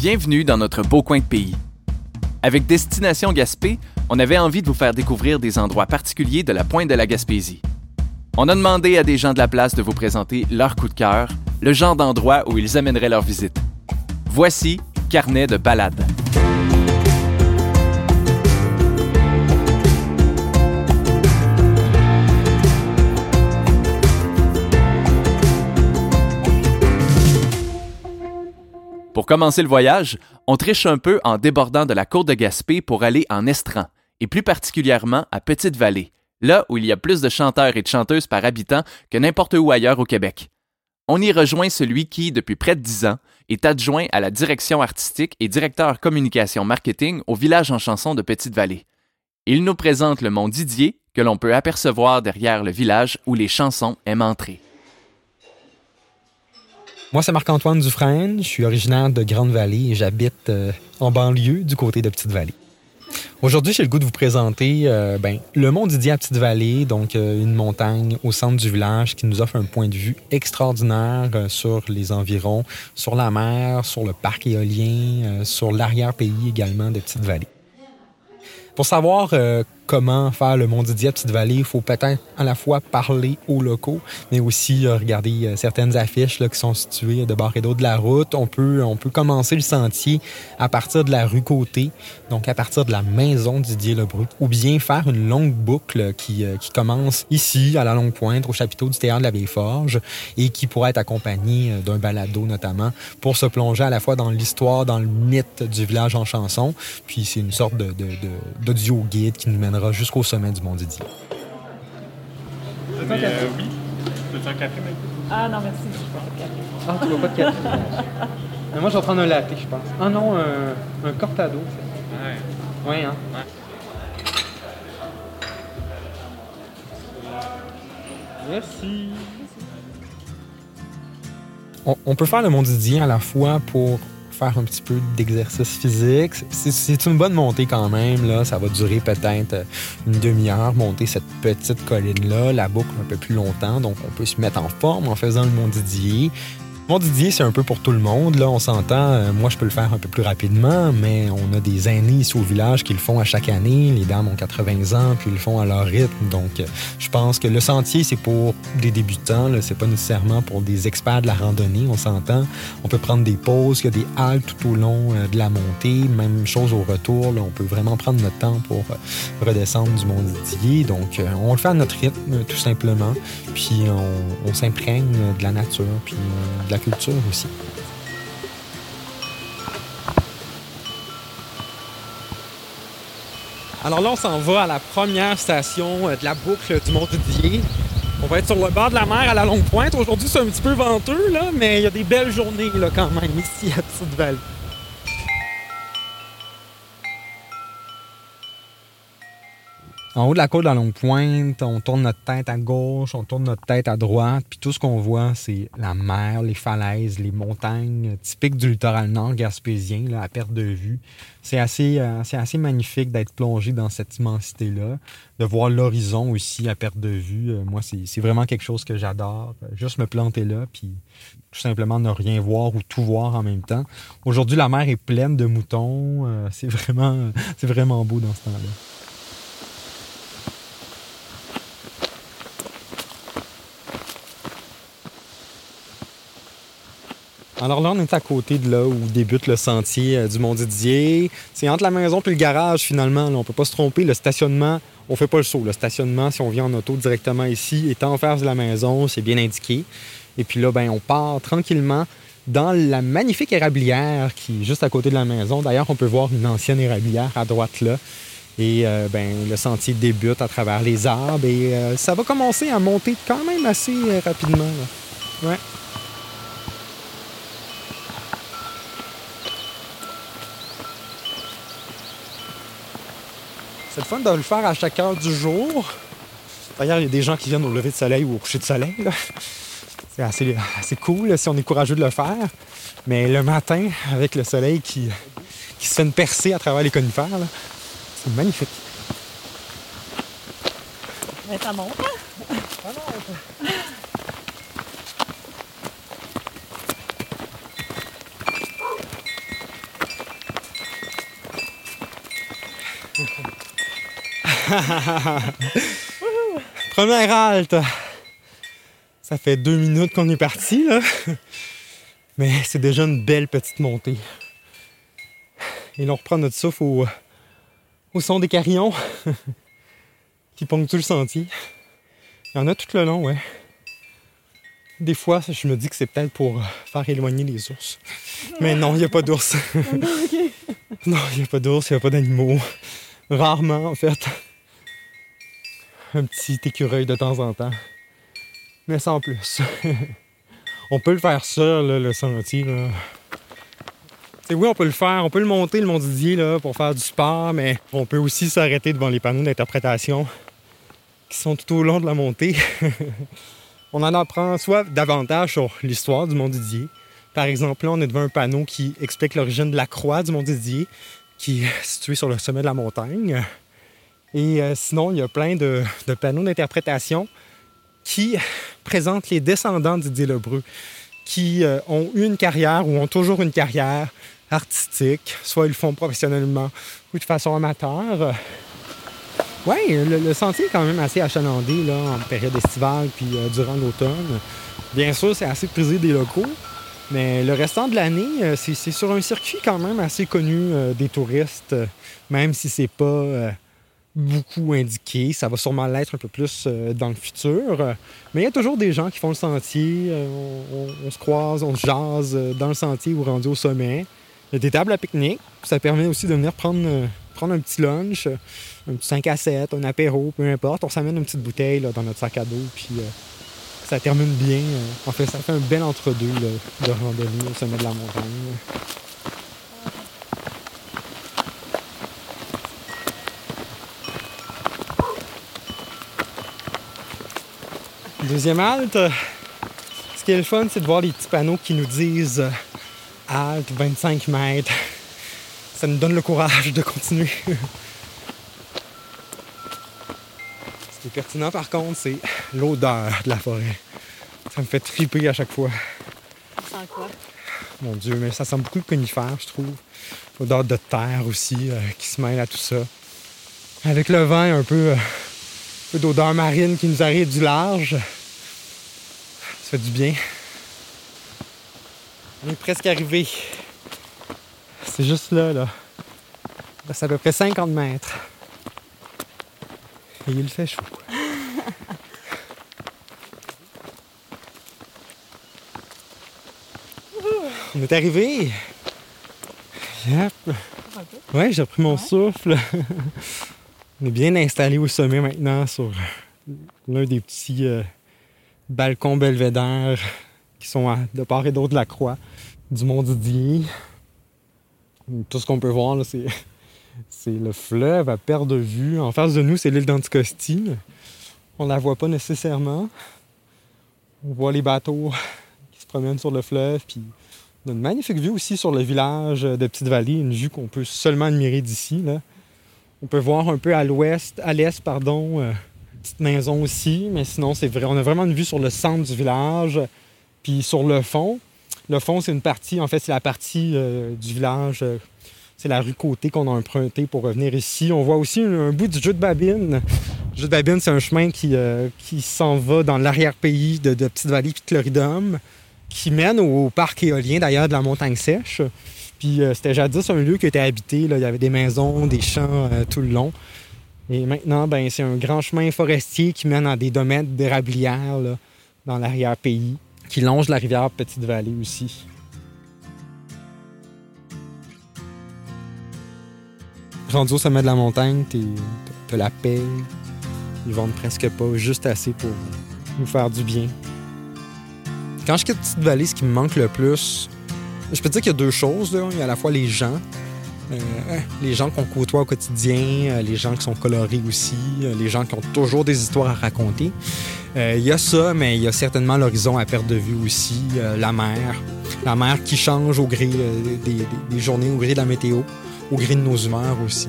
Bienvenue dans notre beau coin de pays. Avec Destination Gaspé, on avait envie de vous faire découvrir des endroits particuliers de la pointe de la Gaspésie. On a demandé à des gens de la place de vous présenter leur coup de cœur, le genre d'endroit où ils amèneraient leur visite. Voici Carnet de balade. Commencer le voyage, on triche un peu en débordant de la côte de Gaspé pour aller en Estran, et plus particulièrement à Petite-Vallée, là où il y a plus de chanteurs et de chanteuses par habitant que n'importe où ailleurs au Québec. On y rejoint celui qui, depuis près de dix ans, est adjoint à la direction artistique et directeur communication marketing au village en chanson de Petite-Vallée. Il nous présente le mont Didier, que l'on peut apercevoir derrière le village où les chansons aiment entrer. Moi, c'est Marc-Antoine Dufresne. Je suis originaire de Grande-Vallée et j'habite euh, en banlieue du côté de Petite-Vallée. Aujourd'hui, j'ai le goût de vous présenter euh, ben, le Mont Didier à Petite-Vallée, donc euh, une montagne au centre du village qui nous offre un point de vue extraordinaire sur les environs, sur la mer, sur le parc éolien, sur l'arrière-pays également de Petite-Vallée. Pour savoir comment faire le à Petite-Vallée, il faut peut-être à la fois parler aux locaux, mais aussi euh, regarder euh, certaines affiches qui sont situées de bord et d'autre de la route. On peut, on peut commencer le sentier à partir de la rue Côté, donc à partir de la maison Didier Lebrun, ou bien faire une longue boucle qui, euh, qui commence ici, à la Longue Pointe, au chapiteau du Théâtre de la Vieille Forge, et qui pourrait être accompagnée d'un balado notamment, pour se plonger à la fois dans l'histoire, dans le mythe du village en chanson, puis c'est une sorte de, d'audio guide qui nous mènera jusqu'au sommet du Mont Didier. Veux un café? oui. Tu veux un café maintenant? Ah non, merci, je ne pas de café. Ah, tu veux pas de café? Mais moi, je vais prendre un latte, je pense. Ah non, un, un cortado. Ouais. Oui, hein? Ouais. Merci. On, on peut faire le Mont Didier à la fois pour faire un petit peu d'exercice physique. C'est une bonne montée quand même. Là. Ça va durer peut-être euh, une demi-heure, monter cette petite colline-là, la boucle un peu plus longtemps. Donc, on peut se mettre en forme en faisant le Mont Didier. Mont Didier, c'est un peu pour tout le monde. Là, on s'entend. Euh, moi, je peux le faire un peu plus rapidement, mais on a des aînés ici au village qui le font à chaque année. Les dames ont 80 ans, puis ils le font à leur rythme. Donc, euh, je pense que le sentier, c'est pour des débutants. C'est pas nécessairement pour des experts de la randonnée. On s'entend. On peut prendre des pauses. Il y a des haltes tout au long euh, de la montée. Même chose au retour. Là, on peut vraiment prendre notre temps pour redescendre du Mont Didier. Donc, on le fait à notre rythme, tout simplement. Puis, on, s'imprègne de la nature, puis culture aussi. Alors là, on s'en va à la première station euh, de la boucle du Mont-Didier. On va être sur le bord de la mer à la Longue Pointe. Aujourd'hui, c'est un petit peu venteux, là, mais il y a des belles journées quand même ici à Petite-Vallée. En haut de la côte la Longue Pointe, on tourne notre tête à gauche, on tourne notre tête à droite, puis tout ce qu'on voit, c'est la mer, les falaises, les montagnes typiques du littoral nord gaspésien, là, à perte de vue. C'est assez, euh, assez magnifique d'être plongé dans cette immensité-là, de voir l'horizon aussi à perte de vue. Euh, moi, c'est vraiment quelque chose que j'adore. Juste me planter là, puis tout simplement ne rien voir ou tout voir en même temps. Aujourd'hui, la mer est pleine de moutons. Euh, c'est vraiment, c'est vraiment beau dans ce temps-là. Alors là, on est à côté de là où débute le sentier euh, du Mont Didier. C'est entre la maison et le garage, finalement. On on peut pas se tromper. Le stationnement, on fait pas le saut. Le stationnement, si on vient en auto directement ici, est en face de la maison. C'est bien indiqué. Et puis là, ben, on part tranquillement dans la magnifique érablière qui est juste à côté de la maison. D'ailleurs, on peut voir une ancienne érablière à droite là. Et euh, ben, le sentier débute à travers les arbres et euh, ça va commencer à monter quand même assez rapidement. Ouais. C'est le fun de le faire à chaque heure du jour. D'ailleurs, il y a des gens qui viennent au lever de soleil ou au coucher de soleil. C'est assez, assez cool si on est courageux de le faire. Mais le matin, avec le soleil qui, qui se fait une percée à travers les conifères, c'est magnifique. Mais ça monte. Première halte. Ça fait deux minutes qu'on est parti, là. Mais c'est déjà une belle petite montée. Et là, on reprend notre souffle au, au son des carillons qui ponctuent le sentier. Il y en a tout le long, ouais. Des fois, je me dis que c'est peut-être pour faire éloigner les ours. Mais non, il n'y a pas d'ours. non, il n'y a pas d'ours, il n'y a pas d'animaux. Rarement, en fait. Un petit écureuil de temps en temps. Mais sans plus. on peut le faire là, le sentier. Oui, on peut le faire, on peut le monter, le Mont Didier, pour faire du sport, mais on peut aussi s'arrêter devant les panneaux d'interprétation qui sont tout au long de la montée. on en apprend soit davantage sur l'histoire du Mont Didier. Par exemple, là, on est devant un panneau qui explique l'origine de la croix du Mont Didier, qui est situé sur le sommet de la montagne. Et euh, sinon, il y a plein de, panneaux d'interprétation qui présentent les descendants de Didier Lebreu, qui euh, ont eu une carrière ou ont toujours une carrière artistique, soit ils le font professionnellement ou de façon amateur. Oui, le, sentier est quand même assez achalandé là, en période estivale puis euh, durant l'automne. Bien sûr, c'est assez prisé des locaux, mais le restant de l'année, c'est sur un circuit quand même assez connu des touristes, même si c'est pas beaucoup indiqué. Ça va sûrement l'être un peu plus dans le futur. Mais il y a toujours des gens qui font le sentier. On, on, se croise, on se jase dans le sentier ou rendu au sommet. Il y a des tables à pique-nique. Ça permet aussi de venir prendre, prendre un petit lunch, un petit 5 à 7, un apéro, peu importe. On s'amène une petite bouteille là, dans notre sac à dos. Puis euh, ça termine bien. En fait, ça fait un bel entre-deux de randonnée au sommet de la montagne. Deuxième halte, ce qui est le fun, c'est de voir les petits panneaux qui nous disent halte 25 mètres. Ça nous donne le courage de continuer. Ce qui est pertinent par contre, c'est l'odeur de la forêt. Ça me fait triper à chaque fois. Ça sent quoi? Mon Dieu, mais ça sent beaucoup de conifères, je trouve. L'odeur de terre aussi euh, qui se mêle à tout ça. Avec le vent, un peu, euh, peu d'odeur marine qui nous arrive du large. Ça fait du bien. On est presque arrivé. C'est juste là, là. C'est à peu près 50 mètres. Et il fait chaud. On est arrivé. Yep. Ouais, j'ai repris mon ouais. souffle. On est bien installé au sommet maintenant sur l'un des petits euh, balcons belvédères qui sont de part et d'autre de la croix du Mont Didier. Tout ce qu'on peut voir, c'est, le fleuve à perte de vue. En face de nous, c'est l'île d'Anticosti. On la voit pas nécessairement. On voit les bateaux qui se promènent sur le fleuve. Puis on a une magnifique vue aussi sur le village de Petite-Vallée, une vue qu'on peut seulement admirer d'ici. On peut voir un peu à l'ouest, à l'est, pardon, euh, petite maison aussi, mais sinon, c'est vrai. On a vraiment une vue sur le centre du village, puis sur le fond. Le fond, c'est une partie, en fait, c'est la partie euh, du village, euh, c'est la rue Côté qu'on a emprunté pour revenir ici. On voit aussi un, bout du jeu de Babine. Le jeu de Babine, c'est un chemin qui, s'en va dans l'arrière-pays de, Petite-Vallée puis de qui mène au parc éolien, d'ailleurs, de la Montagne Sèche. Puis euh, c'était jadis un lieu qui était habité. Là. Il y avait des maisons, des champs euh, tout le long. Et maintenant, ben, c'est un grand chemin forestier qui mène à des domaines d'érablières dans l'arrière-pays, qui longe la rivière Petite-Vallée aussi. Rendu au sommet de la montagne, t'as la paix. Ils vendent presque pas, juste assez pour nous faire du bien. Quand je quitte Petite-Vallée, ce qui me manque le plus, je peux dire qu'il y a deux choses. Il y a à la fois les gens, euh, les gens qu'on côtoie au quotidien, euh, les gens qui sont colorés aussi, euh, les gens qui ont toujours des histoires à raconter. Il y a ça, mais il y a certainement l'horizon à perte de vue aussi, la mer. La mer qui change au gré des, journées, au gré de la météo, au gré de nos humeurs aussi.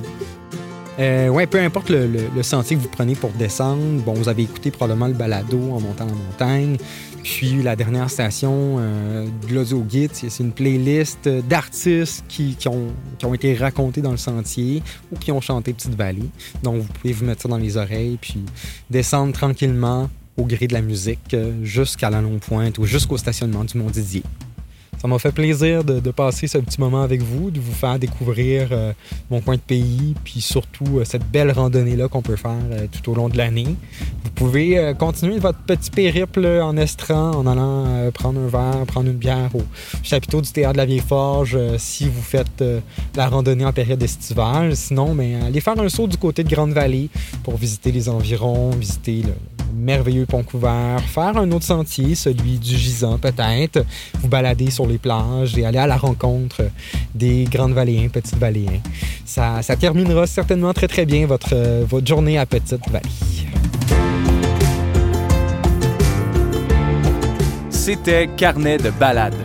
Euh, ouais, peu importe le, sentier que vous prenez pour descendre. Bon, vous avez écouté probablement le balado en montant la montagne. Puis la dernière station, euh, Glosio Guide, c'est une playlist d'artistes qui, qui ont, qui ont été racontés dans le sentier ou qui ont chanté Petite Vallée. Donc vous pouvez vous mettre ça dans les oreilles puis descendre tranquillement au gré de la musique euh, jusqu'à la longue pointe ou jusqu'au stationnement du Mont Didier. Ça m'a fait plaisir de, passer ce petit moment avec vous, de vous faire découvrir euh, mon coin de pays, puis surtout euh, cette belle randonnée-là qu'on peut faire euh, tout au long de l'année. Vous pouvez continuer votre petit périple en estran en allant prendre un verre, prendre une bière au chapiteau du Théâtre de la Vieille Forge si vous faites la randonnée en période estivale. Sinon, mais, allez faire un saut du côté de Grande-Vallée pour visiter les environs, visiter le merveilleux pont couvert, faire un autre sentier, celui du gisant peut-être, vous balader sur les plages et aller à la rencontre des grandes valéens, petites valéens. Ça, ça terminera certainement très très bien votre, votre journée à Petite Vallée. C'était Carnet de balade.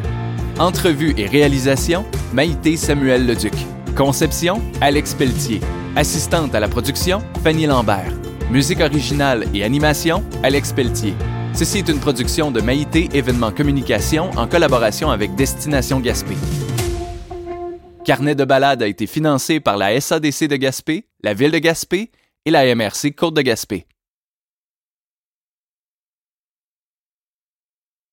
Entrevue et réalisation, Maïté Samuel Leduc. Conception, Alex Pelletier. Assistante à la production, Fanny Lambert. Musique originale et animation, Alex Pelletier. Ceci est une production de Maïté Événements Communication en collaboration avec Destination Gaspé. Carnet de balade a été financé par la SADC de Gaspé, la Ville de Gaspé et la MRC Côte de Gaspé.